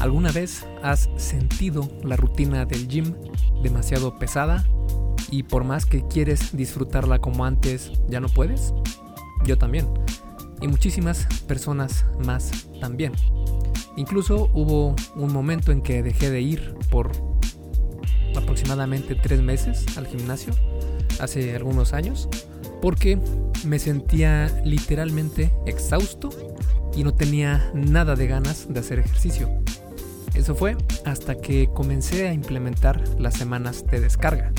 ¿Alguna vez has sentido la rutina del gym demasiado pesada y por más que quieres disfrutarla como antes, ya no puedes? Yo también. Y muchísimas personas más también. Incluso hubo un momento en que dejé de ir por aproximadamente tres meses al gimnasio, hace algunos años, porque me sentía literalmente exhausto y no tenía nada de ganas de hacer ejercicio. Eso fue hasta que comencé a implementar las semanas de descarga.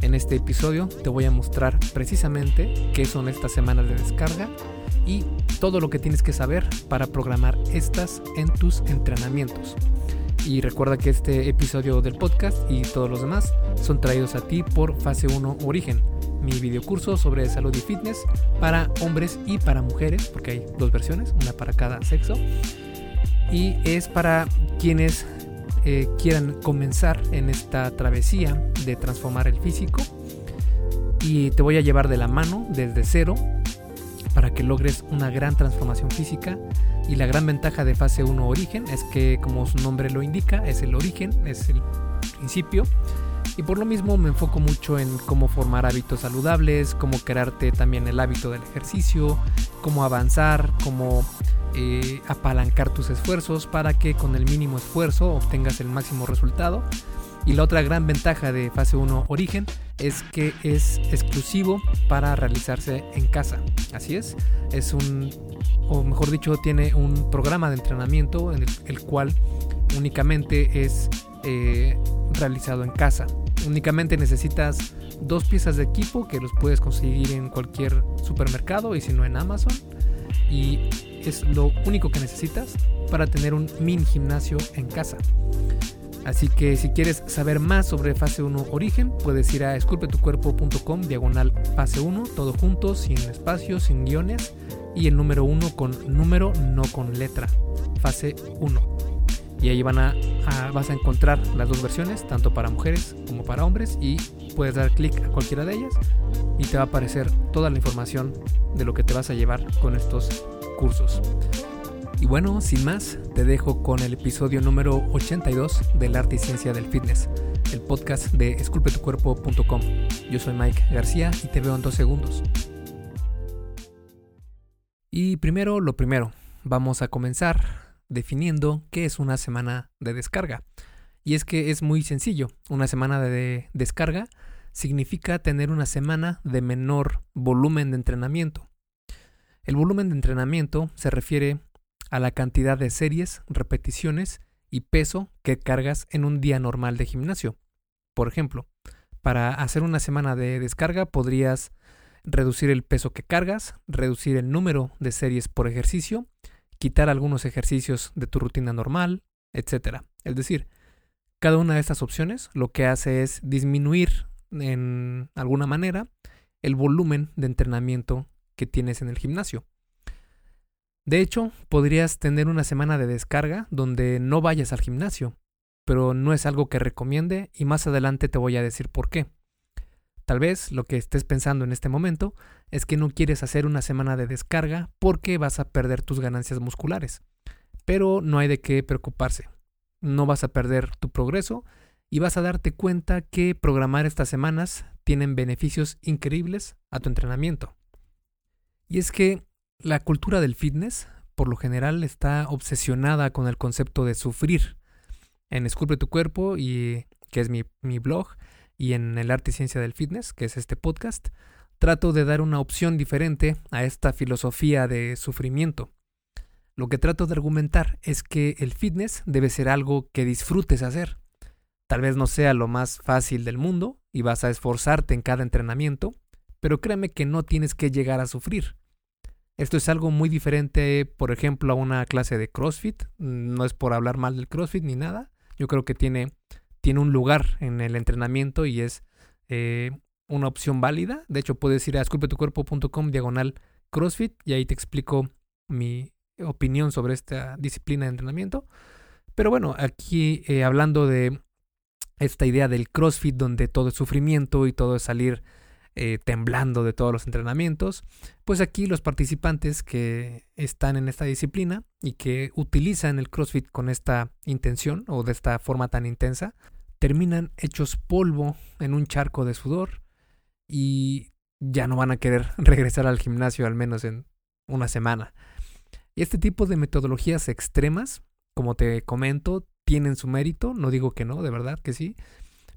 En este episodio te voy a mostrar precisamente qué son estas semanas de descarga y todo lo que tienes que saber para programar estas en tus entrenamientos. Y recuerda que este episodio del podcast y todos los demás son traídos a ti por Fase 1 Origen, mi videocurso sobre salud y fitness para hombres y para mujeres, porque hay dos versiones, una para cada sexo y es para quienes eh, quieran comenzar en esta travesía de transformar el físico. Y te voy a llevar de la mano desde cero para que logres una gran transformación física. Y la gran ventaja de fase 1 origen es que como su nombre lo indica es el origen, es el principio. Y por lo mismo me enfoco mucho en cómo formar hábitos saludables, cómo crearte también el hábito del ejercicio, cómo avanzar, cómo eh, apalancar tus esfuerzos para que con el mínimo esfuerzo obtengas el máximo resultado. Y la otra gran ventaja de fase 1 origen es que es exclusivo para realizarse en casa. Así es, es un, o mejor dicho, tiene un programa de entrenamiento en el, cual únicamente es eh, realizado en casa. Únicamente necesitas dos piezas de equipo que los puedes conseguir en cualquier supermercado y si no en Amazon. Y es lo único que necesitas para tener un mini gimnasio en casa. Así que si quieres saber más sobre fase 1 origen, puedes ir a esculpetucuerpo.com diagonal fase 1, todo junto, sin espacios, sin guiones y el número 1 con número, no con letra, fase 1. Y ahí vas a encontrar las dos versiones, tanto para mujeres como para hombres, y puedes dar clic a cualquiera de ellas y te va a aparecer toda la información de lo que te vas a llevar con estos cursos. Y bueno, sin más, te dejo con el episodio número 82 del arte y ciencia del fitness, el podcast de esculpetucuerpo.com. Yo soy Mike García y te veo en dos segundos. Y primero lo primero, vamos a comenzar definiendo qué es una semana de descarga. Y es que es muy sencillo, una semana de descarga significa tener una semana de menor volumen de entrenamiento. El volumen de entrenamiento se refiere a la cantidad de series, repeticiones y peso que cargas en un día normal de gimnasio. Por ejemplo, para hacer una semana de descarga podrías reducir el peso que cargas, reducir el número de series por ejercicio, quitar algunos ejercicios de tu rutina normal, etc. Es decir, cada una de estas opciones lo que hace es disminuir en alguna manera el volumen de entrenamiento que tienes en el gimnasio. De hecho, podrías tener una semana de descarga donde no vayas al gimnasio, pero no es algo que recomiende y más adelante te voy a decir por qué. Tal vez lo que estés pensando en este momento es que no quieres hacer una semana de descarga porque vas a perder tus ganancias musculares. Pero no hay de qué preocuparse. No vas a perder tu progreso y vas a darte cuenta que programar estas semanas tienen beneficios increíbles a tu entrenamiento. Y es que la cultura del fitness, por lo general, está obsesionada con el concepto de sufrir. En Esculpe tu cuerpo, y que es mi, mi blog, y en el arte y ciencia del fitness, que es este podcast, trato de dar una opción diferente a esta filosofía de sufrimiento. Lo que trato de argumentar es que el fitness debe ser algo que disfrutes hacer. Tal vez no sea lo más fácil del mundo y vas a esforzarte en cada entrenamiento, pero créeme que no tienes que llegar a sufrir. Esto es algo muy diferente, por ejemplo, a una clase de CrossFit. No es por hablar mal del CrossFit ni nada. Yo creo que tiene, tiene un lugar en el entrenamiento y es eh, una opción válida. De hecho, puedes ir a esculpetucuerpo.com diagonal CrossFit y ahí te explico mi opinión sobre esta disciplina de entrenamiento. Pero bueno, aquí eh, hablando de esta idea del CrossFit donde todo es sufrimiento y todo es salir eh, temblando de todos los entrenamientos. Pues aquí los participantes que están en esta disciplina y que utilizan el CrossFit con esta intención o de esta forma tan intensa, terminan hechos polvo en un charco de sudor y ya no van a querer regresar al gimnasio al menos en una semana. Y este tipo de metodologías extremas, como te comento, tienen su mérito, no digo que no, de verdad que sí,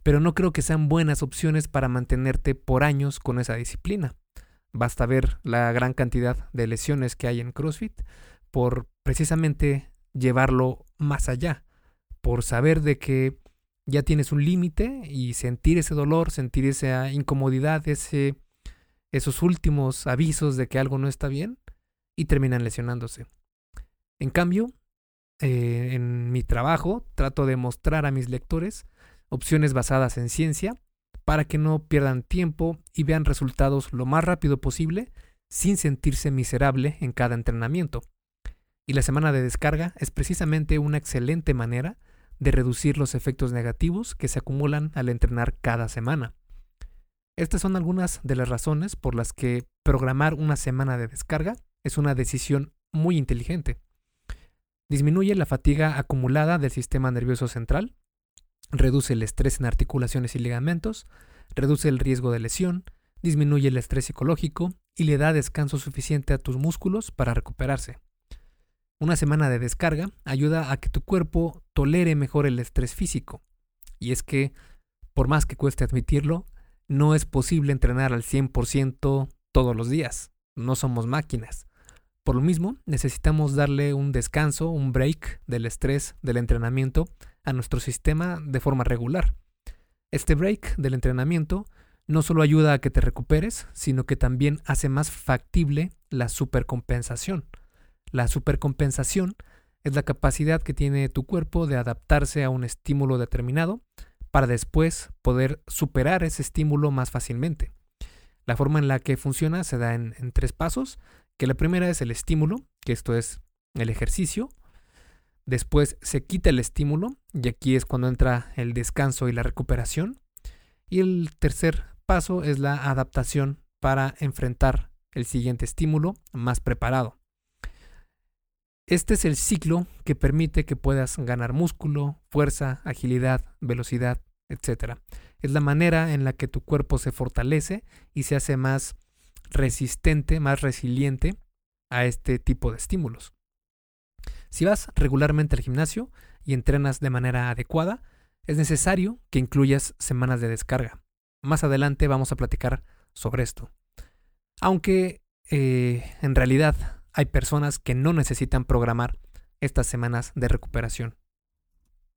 pero no creo que sean buenas opciones para mantenerte por años con esa disciplina. Basta ver la gran cantidad de lesiones que hay en CrossFit por precisamente llevarlo más allá, por saber de que ya tienes un límite y sentir ese dolor, sentir esa incomodidad, ese, esos últimos avisos de que algo no está bien y terminan lesionándose. En cambio, eh, en mi trabajo trato de mostrar a mis lectores opciones basadas en ciencia para que no pierdan tiempo y vean resultados lo más rápido posible sin sentirse miserable en cada entrenamiento. Y la semana de descarga es precisamente una excelente manera de reducir los efectos negativos que se acumulan al entrenar cada semana. Estas son algunas de las razones por las que programar una semana de descarga es una decisión muy inteligente. Disminuye la fatiga acumulada del sistema nervioso central, reduce el estrés en articulaciones y ligamentos, reduce el riesgo de lesión, disminuye el estrés psicológico y le da descanso suficiente a tus músculos para recuperarse. Una semana de descarga ayuda a que tu cuerpo tolere mejor el estrés físico. Y es que, por más que cueste admitirlo, no es posible entrenar al 100% todos los días. No somos máquinas. Por lo mismo, necesitamos darle un descanso, un break del estrés del entrenamiento a nuestro sistema de forma regular. Este break del entrenamiento no solo ayuda a que te recuperes, sino que también hace más factible la supercompensación. La supercompensación es la capacidad que tiene tu cuerpo de adaptarse a un estímulo determinado para después poder superar ese estímulo más fácilmente. La forma en la que funciona se da en, en tres pasos, que la primera es el estímulo, que esto es el ejercicio, Después se quita el estímulo y aquí es cuando entra el descanso y la recuperación. Y el tercer paso es la adaptación para enfrentar el siguiente estímulo más preparado. Este es el ciclo que permite que puedas ganar músculo, fuerza, agilidad, velocidad, etc. Es la manera en la que tu cuerpo se fortalece y se hace más resistente, más resiliente a este tipo de estímulos. Si vas regularmente al gimnasio y entrenas de manera adecuada, es necesario que incluyas semanas de descarga. Más adelante vamos a platicar sobre esto. Aunque eh, en realidad hay personas que no necesitan programar estas semanas de recuperación.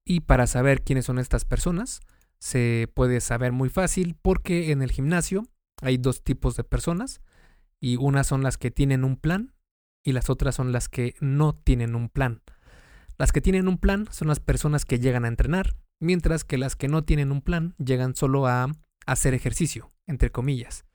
Y para saber quiénes son estas personas, se puede saber muy fácil porque en el gimnasio hay dos tipos de personas y unas son las que tienen un plan y las otras son las que no tienen un plan. Las que tienen un plan son las personas que llegan a entrenar, mientras que las que no tienen un plan llegan solo a hacer ejercicio, entre comillas.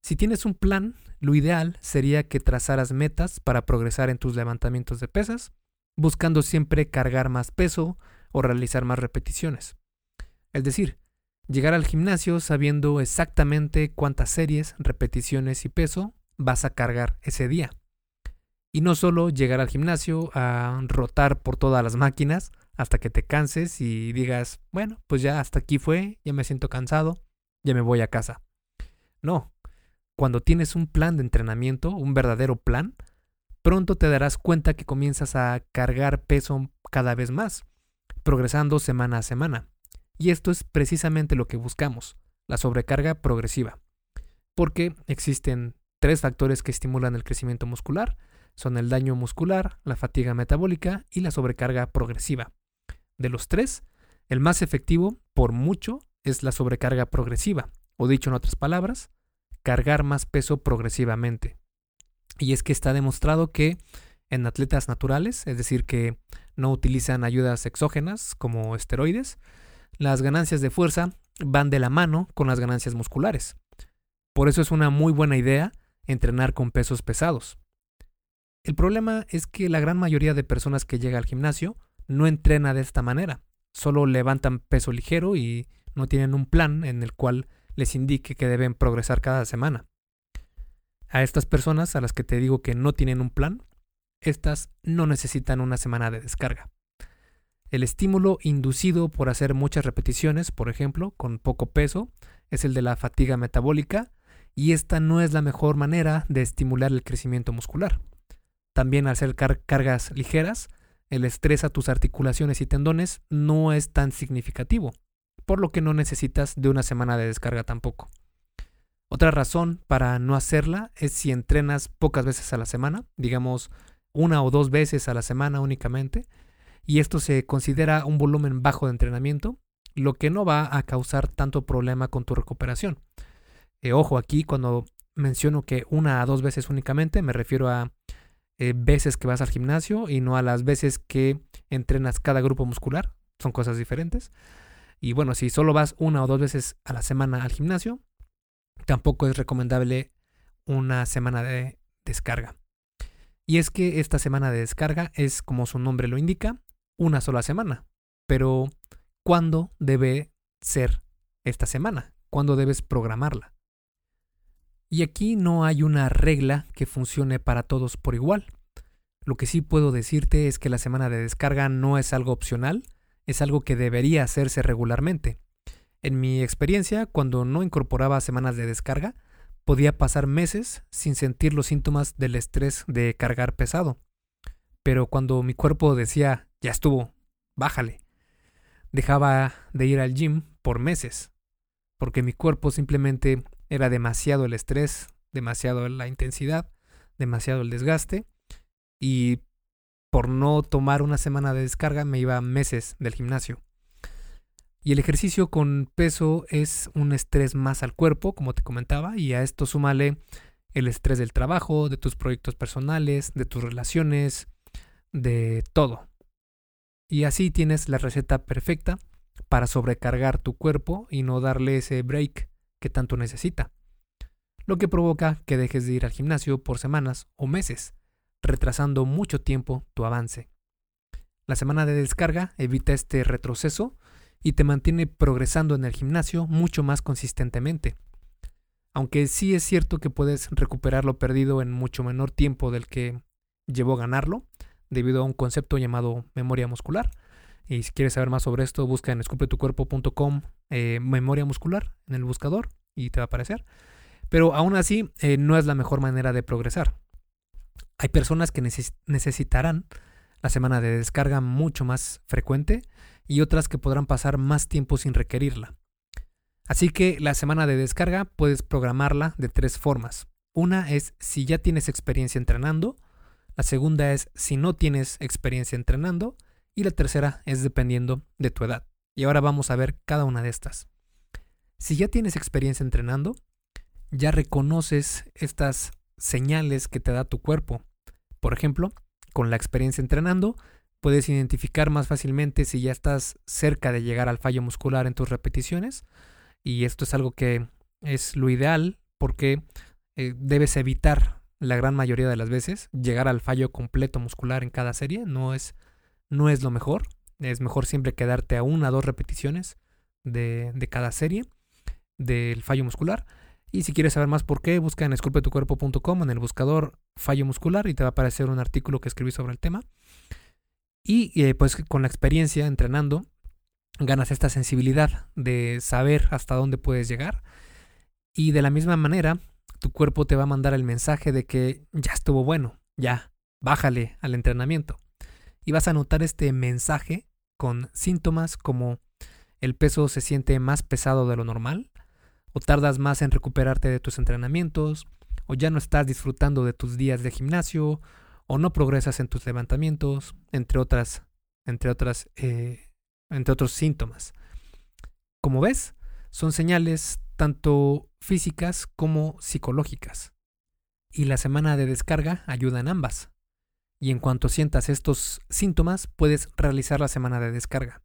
Si tienes un plan, lo ideal sería que trazaras metas para progresar en tus levantamientos de pesas, buscando siempre cargar más peso o realizar más repeticiones. Es decir, llegar al gimnasio sabiendo exactamente cuántas series, repeticiones y peso vas a cargar ese día. Y no solo llegar al gimnasio a rotar por todas las máquinas hasta que te canses y digas, bueno, pues ya hasta aquí fue, ya me siento cansado, ya me voy a casa. No, cuando tienes un plan de entrenamiento, un verdadero plan, pronto te darás cuenta que comienzas a cargar peso cada vez más, progresando semana a semana. Y esto es precisamente lo que buscamos, la sobrecarga progresiva. Porque existen tres factores que estimulan el crecimiento muscular, son el daño muscular, la fatiga metabólica y la sobrecarga progresiva. De los tres, el más efectivo, por mucho, es la sobrecarga progresiva, o dicho en otras palabras, cargar más peso progresivamente. Y es que está demostrado que en atletas naturales, es decir, que no utilizan ayudas exógenas como esteroides, las ganancias de fuerza van de la mano con las ganancias musculares. Por eso es una muy buena idea entrenar con pesos pesados. El problema es que la gran mayoría de personas que llega al gimnasio no entrena de esta manera. Solo levantan peso ligero y no tienen un plan en el cual les indique que deben progresar cada semana. A estas personas a las que te digo que no tienen un plan, estas no necesitan una semana de descarga. El estímulo inducido por hacer muchas repeticiones, por ejemplo, con poco peso, es el de la fatiga metabólica y esta no es la mejor manera de estimular el crecimiento muscular. También al hacer cargas ligeras, el estrés a tus articulaciones y tendones no es tan significativo, por lo que no necesitas de una semana de descarga tampoco. Otra razón para no hacerla es si entrenas pocas veces a la semana, digamos una o dos veces a la semana únicamente, y esto se considera un volumen bajo de entrenamiento, lo que no va a causar tanto problema con tu recuperación. Eh, ojo aquí, cuando menciono que una a dos veces únicamente, me refiero a eh, veces que vas al gimnasio y no a las veces que entrenas cada grupo muscular. Son cosas diferentes. Y bueno, si solo vas una o dos veces a la semana al gimnasio, tampoco es recomendable una semana de descarga. Y es que esta semana de descarga es, como su nombre lo indica, una sola semana. Pero, ¿cuándo debe ser esta semana? ¿Cuándo debes programarla? Y aquí no hay una regla que funcione para todos por igual. Lo que sí puedo decirte es que la semana de descarga no es algo opcional, es algo que debería hacerse regularmente. En mi experiencia, cuando no incorporaba semanas de descarga, podía pasar meses sin sentir los síntomas del estrés de cargar pesado. Pero cuando mi cuerpo decía, ya estuvo, bájale, dejaba de ir al gym por meses, porque mi cuerpo simplemente era demasiado el estrés, demasiado la intensidad, demasiado el desgaste, y por no tomar una semana de descarga me iba meses del gimnasio. Y el ejercicio con peso es un estrés más al cuerpo, como te comentaba, y a esto súmale el estrés del trabajo, de tus proyectos personales, de tus relaciones, de todo. Y así tienes la receta perfecta para sobrecargar tu cuerpo y no darle ese break que tanto necesita. Lo que provoca que dejes de ir al gimnasio por semanas o meses, retrasando mucho tiempo tu avance. La semana de descarga evita este retroceso y te mantiene progresando en el gimnasio mucho más consistentemente. Aunque sí es cierto que puedes recuperar lo perdido en mucho menor tiempo del que llevó ganarlo, debido a un concepto llamado memoria muscular. Y si quieres saber más sobre esto, busca en esculpetucuerpo.com eh, memoria muscular en el buscador y te va a aparecer. Pero aún así, eh, no es la mejor manera de progresar. Hay personas que necesitarán la semana de descarga mucho más frecuente y otras que podrán pasar más tiempo sin requerirla. Así que la semana de descarga puedes programarla de tres formas. Una es si ya tienes experiencia entrenando, la segunda es si no tienes experiencia entrenando y la tercera es dependiendo de tu edad. Y ahora vamos a ver cada una de estas. Si ya tienes experiencia entrenando, ya reconoces estas señales que te da tu cuerpo. Por ejemplo, con la experiencia entrenando, puedes identificar más fácilmente si ya estás cerca de llegar al fallo muscular en tus repeticiones. Y esto es algo que es lo ideal porque eh, debes evitar la gran mayoría de las veces llegar al fallo completo muscular en cada serie. No es, no es lo mejor. Es mejor siempre quedarte a una o dos repeticiones de, de cada serie del fallo muscular. Y si quieres saber más por qué, busca en esculpetucuerpo.com en el buscador fallo muscular y te va a aparecer un artículo que escribí sobre el tema. Y eh, pues con la experiencia entrenando, ganas esta sensibilidad de saber hasta dónde puedes llegar. Y de la misma manera, tu cuerpo te va a mandar el mensaje de que ya estuvo bueno, ya, bájale al entrenamiento. Y vas a notar este mensaje con síntomas como el peso se siente más pesado de lo normal, o tardas más en recuperarte de tus entrenamientos, o ya no estás disfrutando de tus días de gimnasio, o no progresas en tus levantamientos, entre otras, entre otras, eh, entre otros síntomas. Como ves, son señales tanto físicas como psicológicas. Y la semana de descarga ayuda en ambas. Y en cuanto sientas estos síntomas, puedes realizar la semana de descarga.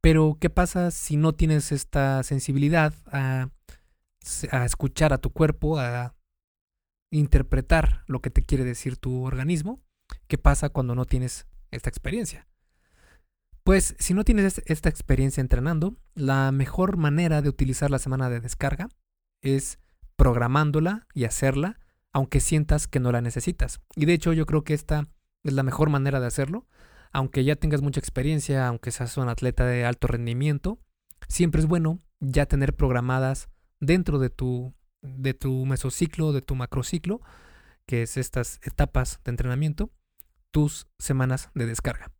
Pero, ¿qué pasa si no tienes esta sensibilidad a, a escuchar a tu cuerpo, a interpretar lo que te quiere decir tu organismo. ¿Qué pasa cuando no tienes esta experiencia? Pues si no tienes esta experiencia entrenando, la mejor manera de utilizar la semana de descarga es programándola y hacerla, aunque sientas que no la necesitas. Y de hecho yo creo que esta es la mejor manera de hacerlo, aunque ya tengas mucha experiencia, aunque seas un atleta de alto rendimiento, siempre es bueno ya tener programadas dentro de tu, de tu mesociclo, de tu macrociclo, que es estas etapas de entrenamiento, tus semanas de descarga.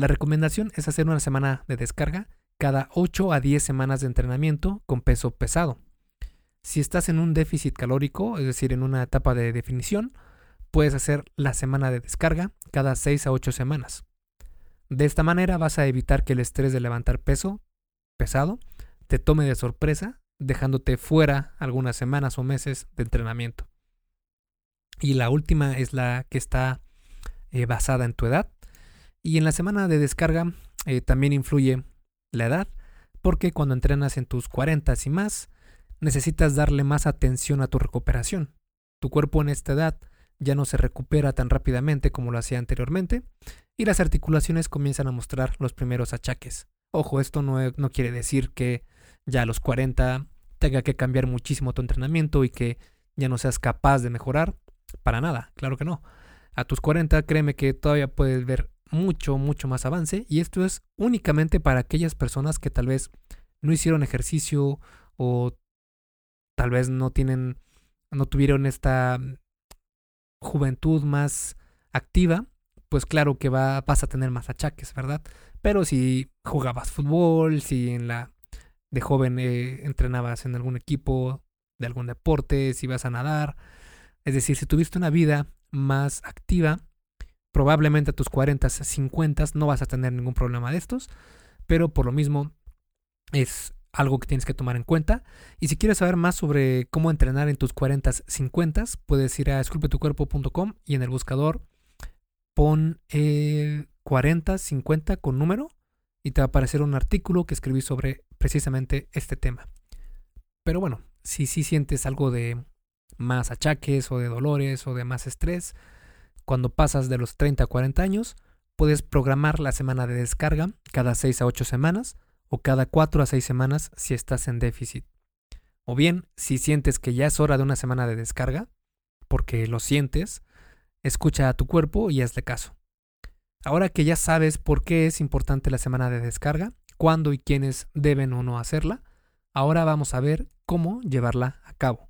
La recomendación es hacer una semana de descarga cada 8 a 10 semanas de entrenamiento con peso pesado. Si estás en un déficit calórico, es decir, en una etapa de definición, puedes hacer la semana de descarga cada 6 a 8 semanas. De esta manera vas a evitar que el estrés de levantar peso pesado te tome de sorpresa, dejándote fuera algunas semanas o meses de entrenamiento. Y la última es la que está eh, basada en tu edad. Y en la semana de descarga eh, también influye la edad, porque cuando entrenas en tus 40 y más, necesitas darle más atención a tu recuperación. Tu cuerpo en esta edad ya no se recupera tan rápidamente como lo hacía anteriormente y las articulaciones comienzan a mostrar los primeros achaques. Ojo, esto no, no quiere decir que ya a los 40 tenga que cambiar muchísimo tu entrenamiento y que ya no seas capaz de mejorar. Para nada, claro que no. A tus 40 créeme que todavía puedes ver mucho, mucho más avance y esto es únicamente para aquellas personas que tal vez no hicieron ejercicio o tal vez no tienen, no tuvieron esta juventud más activa, pues claro que va, vas a tener más achaques, ¿verdad? Pero si jugabas fútbol, si en la de joven eh, entrenabas en algún equipo de algún deporte, si vas a nadar, es decir, si tuviste una vida más activa, probablemente a tus 40, 50 no vas a tener ningún problema de estos, pero por lo mismo es algo que tienes que tomar en cuenta. Y si quieres saber más sobre cómo entrenar en tus 40, 50, puedes ir a esculpetucuerpo.com y en el buscador pon 40, 50 con número y te va a aparecer un artículo que escribí sobre precisamente este tema. Pero bueno, si sí sientes algo de más achaques o de dolores o de más estrés, cuando pasas de los 30 a 40 años, puedes programar la semana de descarga cada 6 a 8 semanas o cada 4 a 6 semanas si estás en déficit. O bien, si sientes que ya es hora de una semana de descarga, porque lo sientes, escucha a tu cuerpo y hazle caso. Ahora que ya sabes por qué es importante la semana de descarga, cuándo y quiénes deben o no hacerla, ahora vamos a ver cómo llevarla a cabo.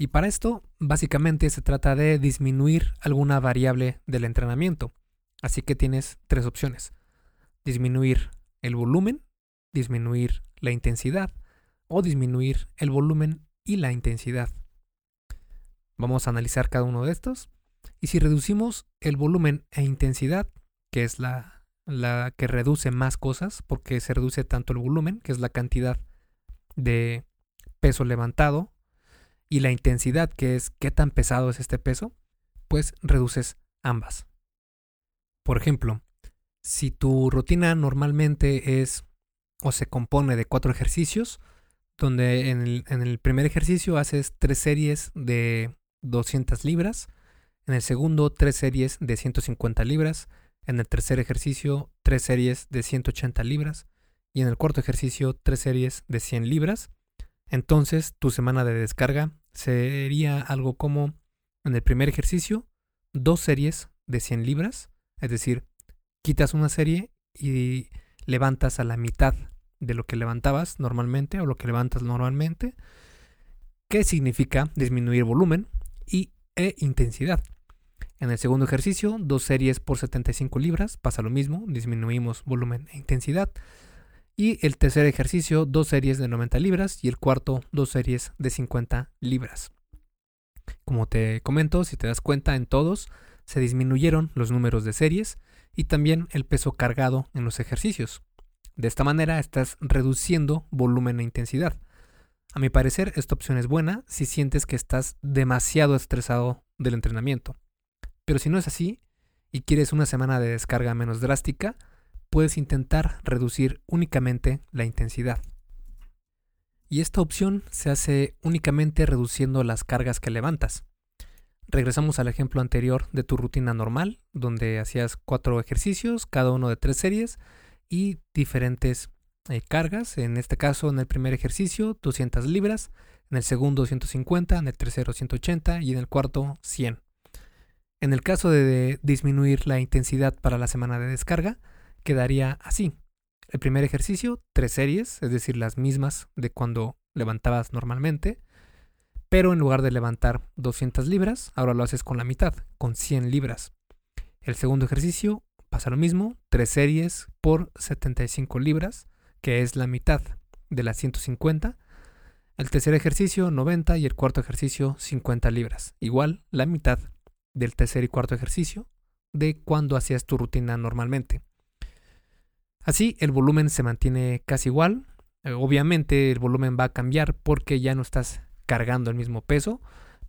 Y para esto, básicamente se trata de disminuir alguna variable del entrenamiento. Así que tienes tres opciones. Disminuir el volumen, disminuir la intensidad o disminuir el volumen y la intensidad. Vamos a analizar cada uno de estos. Y si reducimos el volumen e intensidad, que es la, la que reduce más cosas, porque se reduce tanto el volumen, que es la cantidad de peso levantado, y la intensidad, que es qué tan pesado es este peso, pues reduces ambas. Por ejemplo, si tu rutina normalmente es o se compone de cuatro ejercicios, donde en el, primer ejercicio haces tres series de 200 libras, en el segundo tres series de 150 libras, en el tercer ejercicio tres series de 180 libras y en el cuarto ejercicio tres series de 100 libras. Entonces tu semana de descarga sería algo como en el primer ejercicio dos series de 100 libras, es decir, quitas una serie y levantas a la mitad de lo que levantabas normalmente o lo que levantas normalmente, ¿Qué significa disminuir volumen. y, e intensidad. En el segundo ejercicio, dos series por 75 libras, pasa lo mismo, disminuimos volumen e intensidad. Y el tercer ejercicio, dos series de 90 libras y el cuarto, dos series de 50 libras. Como te comento, si te das cuenta, en todos se disminuyeron los números de series y también el peso cargado en los ejercicios. De esta manera estás reduciendo volumen e intensidad. A mi parecer, esta opción es buena si sientes que estás demasiado estresado del entrenamiento. Pero si no es así y quieres una semana de descarga menos drástica, puedes intentar reducir únicamente la intensidad. Y esta opción se hace únicamente reduciendo las cargas que levantas. Regresamos al ejemplo anterior de tu rutina normal, donde hacías cuatro ejercicios, cada uno de tres series y diferentes eh, cargas. En este caso, en el primer ejercicio, 200 libras, en el segundo 150, en el tercero 180 y en el cuarto 100. En el caso de disminuir la intensidad para la semana de descarga, quedaría así. El primer ejercicio, tres series, es decir, las mismas de cuando levantabas normalmente pero en lugar de levantar 200 libras, ahora lo haces con la mitad, con 100 libras. El segundo ejercicio pasa lo mismo, tres series por 75 libras, que es la mitad de las 150. El tercer ejercicio 90 y el cuarto ejercicio 50 libras, igual la mitad del tercer y cuarto ejercicio de cuando hacías tu rutina normalmente. Así el volumen se mantiene casi igual. Eh, obviamente el volumen va a cambiar porque ya no estás cargando el mismo peso,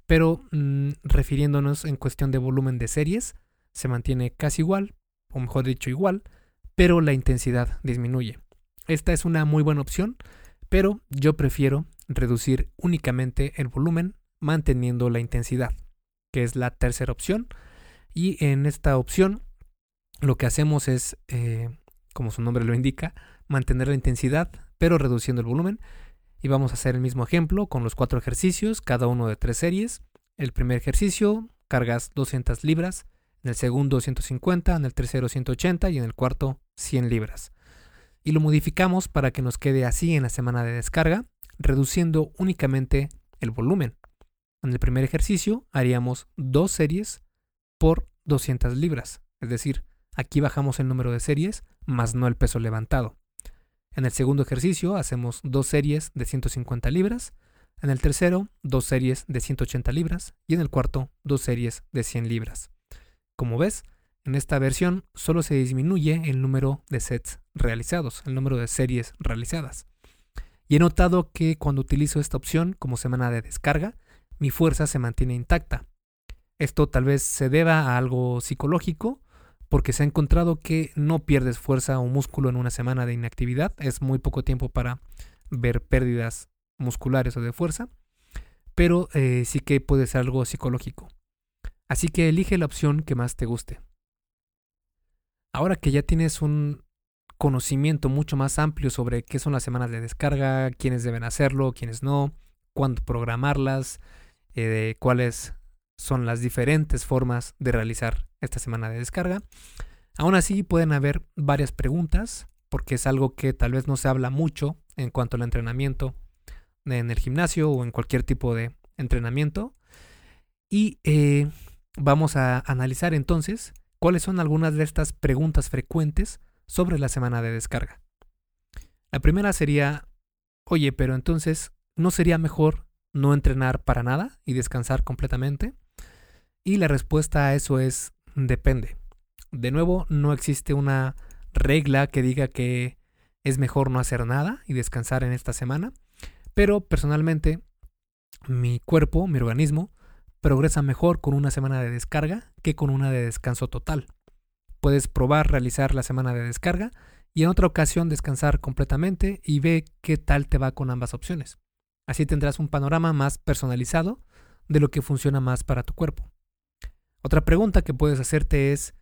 pero mm, refiriéndonos en cuestión de volumen de series, se mantiene casi igual, o mejor dicho igual, pero la intensidad disminuye. Esta es una muy buena opción, pero yo prefiero reducir únicamente el volumen manteniendo la intensidad, que es la tercera opción. Y en esta opción lo que hacemos es, eh, como su nombre lo indica, mantener la intensidad, pero reduciendo el volumen. Y vamos a hacer el mismo ejemplo con los cuatro ejercicios, cada uno de tres series. El primer ejercicio, cargas 200 libras, en el segundo 150, en el tercero 180 y en el cuarto 100 libras. Y lo modificamos para que nos quede así en la semana de descarga, reduciendo únicamente el volumen. En el primer ejercicio haríamos dos series por 200 libras, es decir, aquí bajamos el número de series más no el peso levantado. En el segundo ejercicio hacemos dos series de 150 libras, en el tercero dos series de 180 libras y en el cuarto dos series de 100 libras. Como ves, en esta versión solo se disminuye el número de sets realizados, el número de series realizadas. Y he notado que cuando utilizo esta opción como semana de descarga, mi fuerza se mantiene intacta. Esto tal vez se deba a algo psicológico porque se ha encontrado que no pierdes fuerza o músculo en una semana de inactividad. Es muy poco tiempo para ver pérdidas musculares o de fuerza, pero eh, sí que puede ser algo psicológico. Así que elige la opción que más te guste. Ahora que ya tienes un conocimiento mucho más amplio sobre qué son las semanas de descarga, quiénes deben hacerlo, quiénes no, cuándo programarlas, eh, cuáles son las diferentes formas de realizar esta semana de descarga. Aún así pueden haber varias preguntas porque es algo que tal vez no se habla mucho en cuanto al entrenamiento en el gimnasio o en cualquier tipo de entrenamiento. Y eh, vamos a analizar entonces cuáles son algunas de estas preguntas frecuentes sobre la semana de descarga. La primera sería, oye, pero entonces, ¿no sería mejor no entrenar para nada y descansar completamente? Y la respuesta a eso es depende. De nuevo, no existe una regla que diga que es mejor no hacer nada y descansar en esta semana, pero personalmente mi cuerpo, mi organismo, progresa mejor con una semana de descarga que con una de descanso total. Puedes probar realizar la semana de descarga y en otra ocasión descansar completamente y ve qué tal te va con ambas opciones. Así tendrás un panorama más personalizado de lo que funciona más para tu cuerpo. Otra pregunta que puedes hacerte es,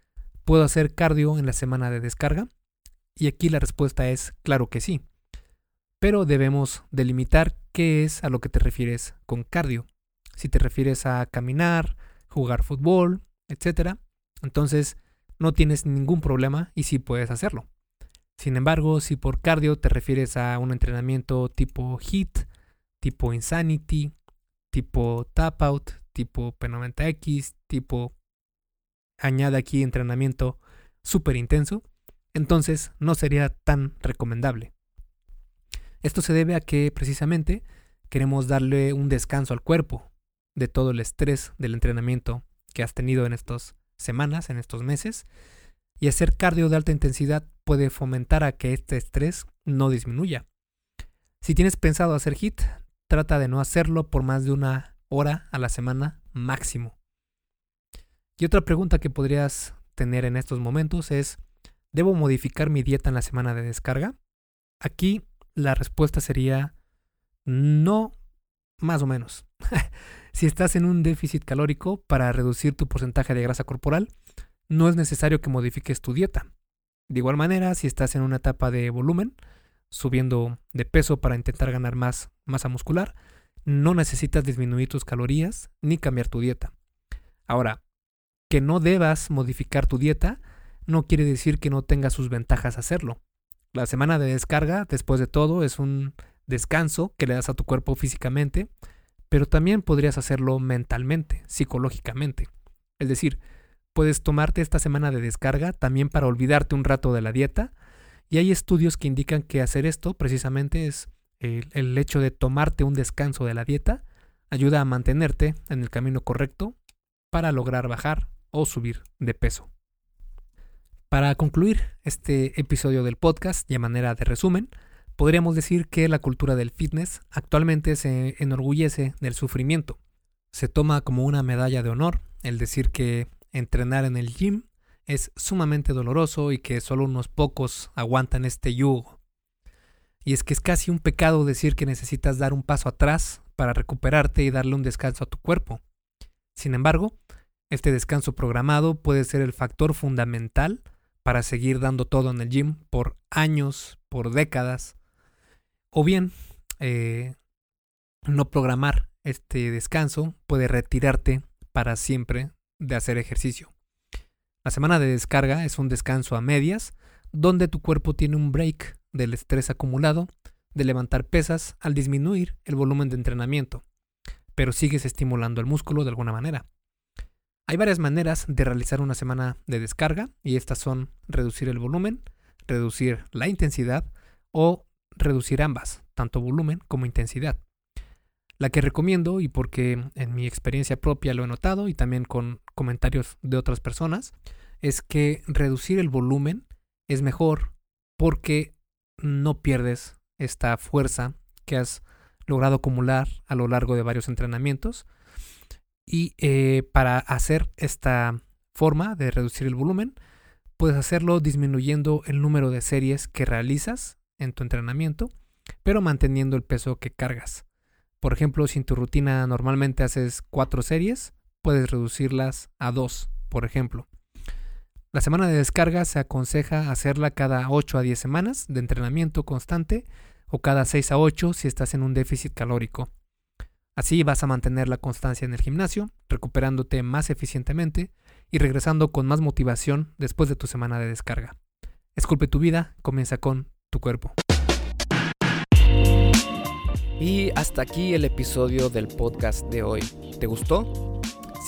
¿puedo hacer cardio en la semana de descarga? Y aquí la respuesta es claro que sí. Pero debemos delimitar qué es a lo que te refieres con cardio. Si te refieres a caminar, jugar fútbol, etc., entonces no tienes ningún problema y sí puedes hacerlo. Sin embargo, si por cardio te refieres a un entrenamiento tipo HIT, tipo Insanity, tipo Tap Out, tipo P90X, tipo añade aquí entrenamiento súper intenso, entonces no sería tan recomendable. Esto se debe a que precisamente queremos darle un descanso al cuerpo de todo el estrés del entrenamiento que has tenido en estas semanas, en estos meses, y hacer cardio de alta intensidad puede fomentar a que este estrés no disminuya. Si tienes pensado hacer HIT, trata de no hacerlo por más de una hora a la semana máximo. Y otra pregunta que podrías tener en estos momentos es, ¿debo modificar mi dieta en la semana de descarga? Aquí la respuesta sería no, más o menos. si estás en un déficit calórico para reducir tu porcentaje de grasa corporal, no es necesario que modifiques tu dieta. De igual manera, si estás en una etapa de volumen, subiendo de peso para intentar ganar más masa muscular, no necesitas disminuir tus calorías ni cambiar tu dieta. Ahora, que no debas modificar tu dieta no quiere decir que no tenga sus ventajas hacerlo. La semana de descarga, después de todo, es un descanso que le das a tu cuerpo físicamente, pero también podrías hacerlo mentalmente, psicológicamente. Es decir, puedes tomarte esta semana de descarga también para olvidarte un rato de la dieta, y hay estudios que indican que hacer esto precisamente es el, hecho de tomarte un descanso de la dieta, ayuda a mantenerte en el camino correcto para lograr bajar o subir de peso. Para concluir este episodio del podcast y a manera de resumen, podríamos decir que la cultura del fitness actualmente se enorgullece del sufrimiento. Se toma como una medalla de honor el decir que entrenar en el gym es sumamente doloroso y que solo unos pocos aguantan este yugo. Y es que es casi un pecado decir que necesitas dar un paso atrás para recuperarte y darle un descanso a tu cuerpo. Sin embargo, este descanso programado puede ser el factor fundamental para seguir dando todo en el gym por años, por décadas, o bien eh, no programar este descanso puede retirarte para siempre de hacer ejercicio. La semana de descarga es un descanso a medias, donde tu cuerpo tiene un break del estrés acumulado de levantar pesas al disminuir el volumen de entrenamiento, pero sigues estimulando el músculo de alguna manera. Hay varias maneras de realizar una semana de descarga y estas son reducir el volumen, reducir la intensidad o reducir ambas, tanto volumen como intensidad. La que recomiendo y porque en mi experiencia propia lo he notado y también con comentarios de otras personas, es que reducir el volumen es mejor porque no pierdes esta fuerza que has logrado acumular a lo largo de varios entrenamientos y eh, para hacer esta forma de reducir el volumen, puedes hacerlo disminuyendo el número de series que realizas en tu entrenamiento, pero manteniendo el peso que cargas. Por ejemplo, si en tu rutina normalmente haces cuatro series, puedes reducirlas a dos, por ejemplo. La semana de descarga se aconseja hacerla cada 8 a 10 semanas de entrenamiento constante o cada 6 a 8 si estás en un déficit calórico. Así vas a mantener la constancia en el gimnasio, recuperándote más eficientemente y regresando con más motivación después de tu semana de descarga. Esculpe tu vida, comienza con tu cuerpo. Y hasta aquí el episodio del podcast de hoy. ¿Te gustó?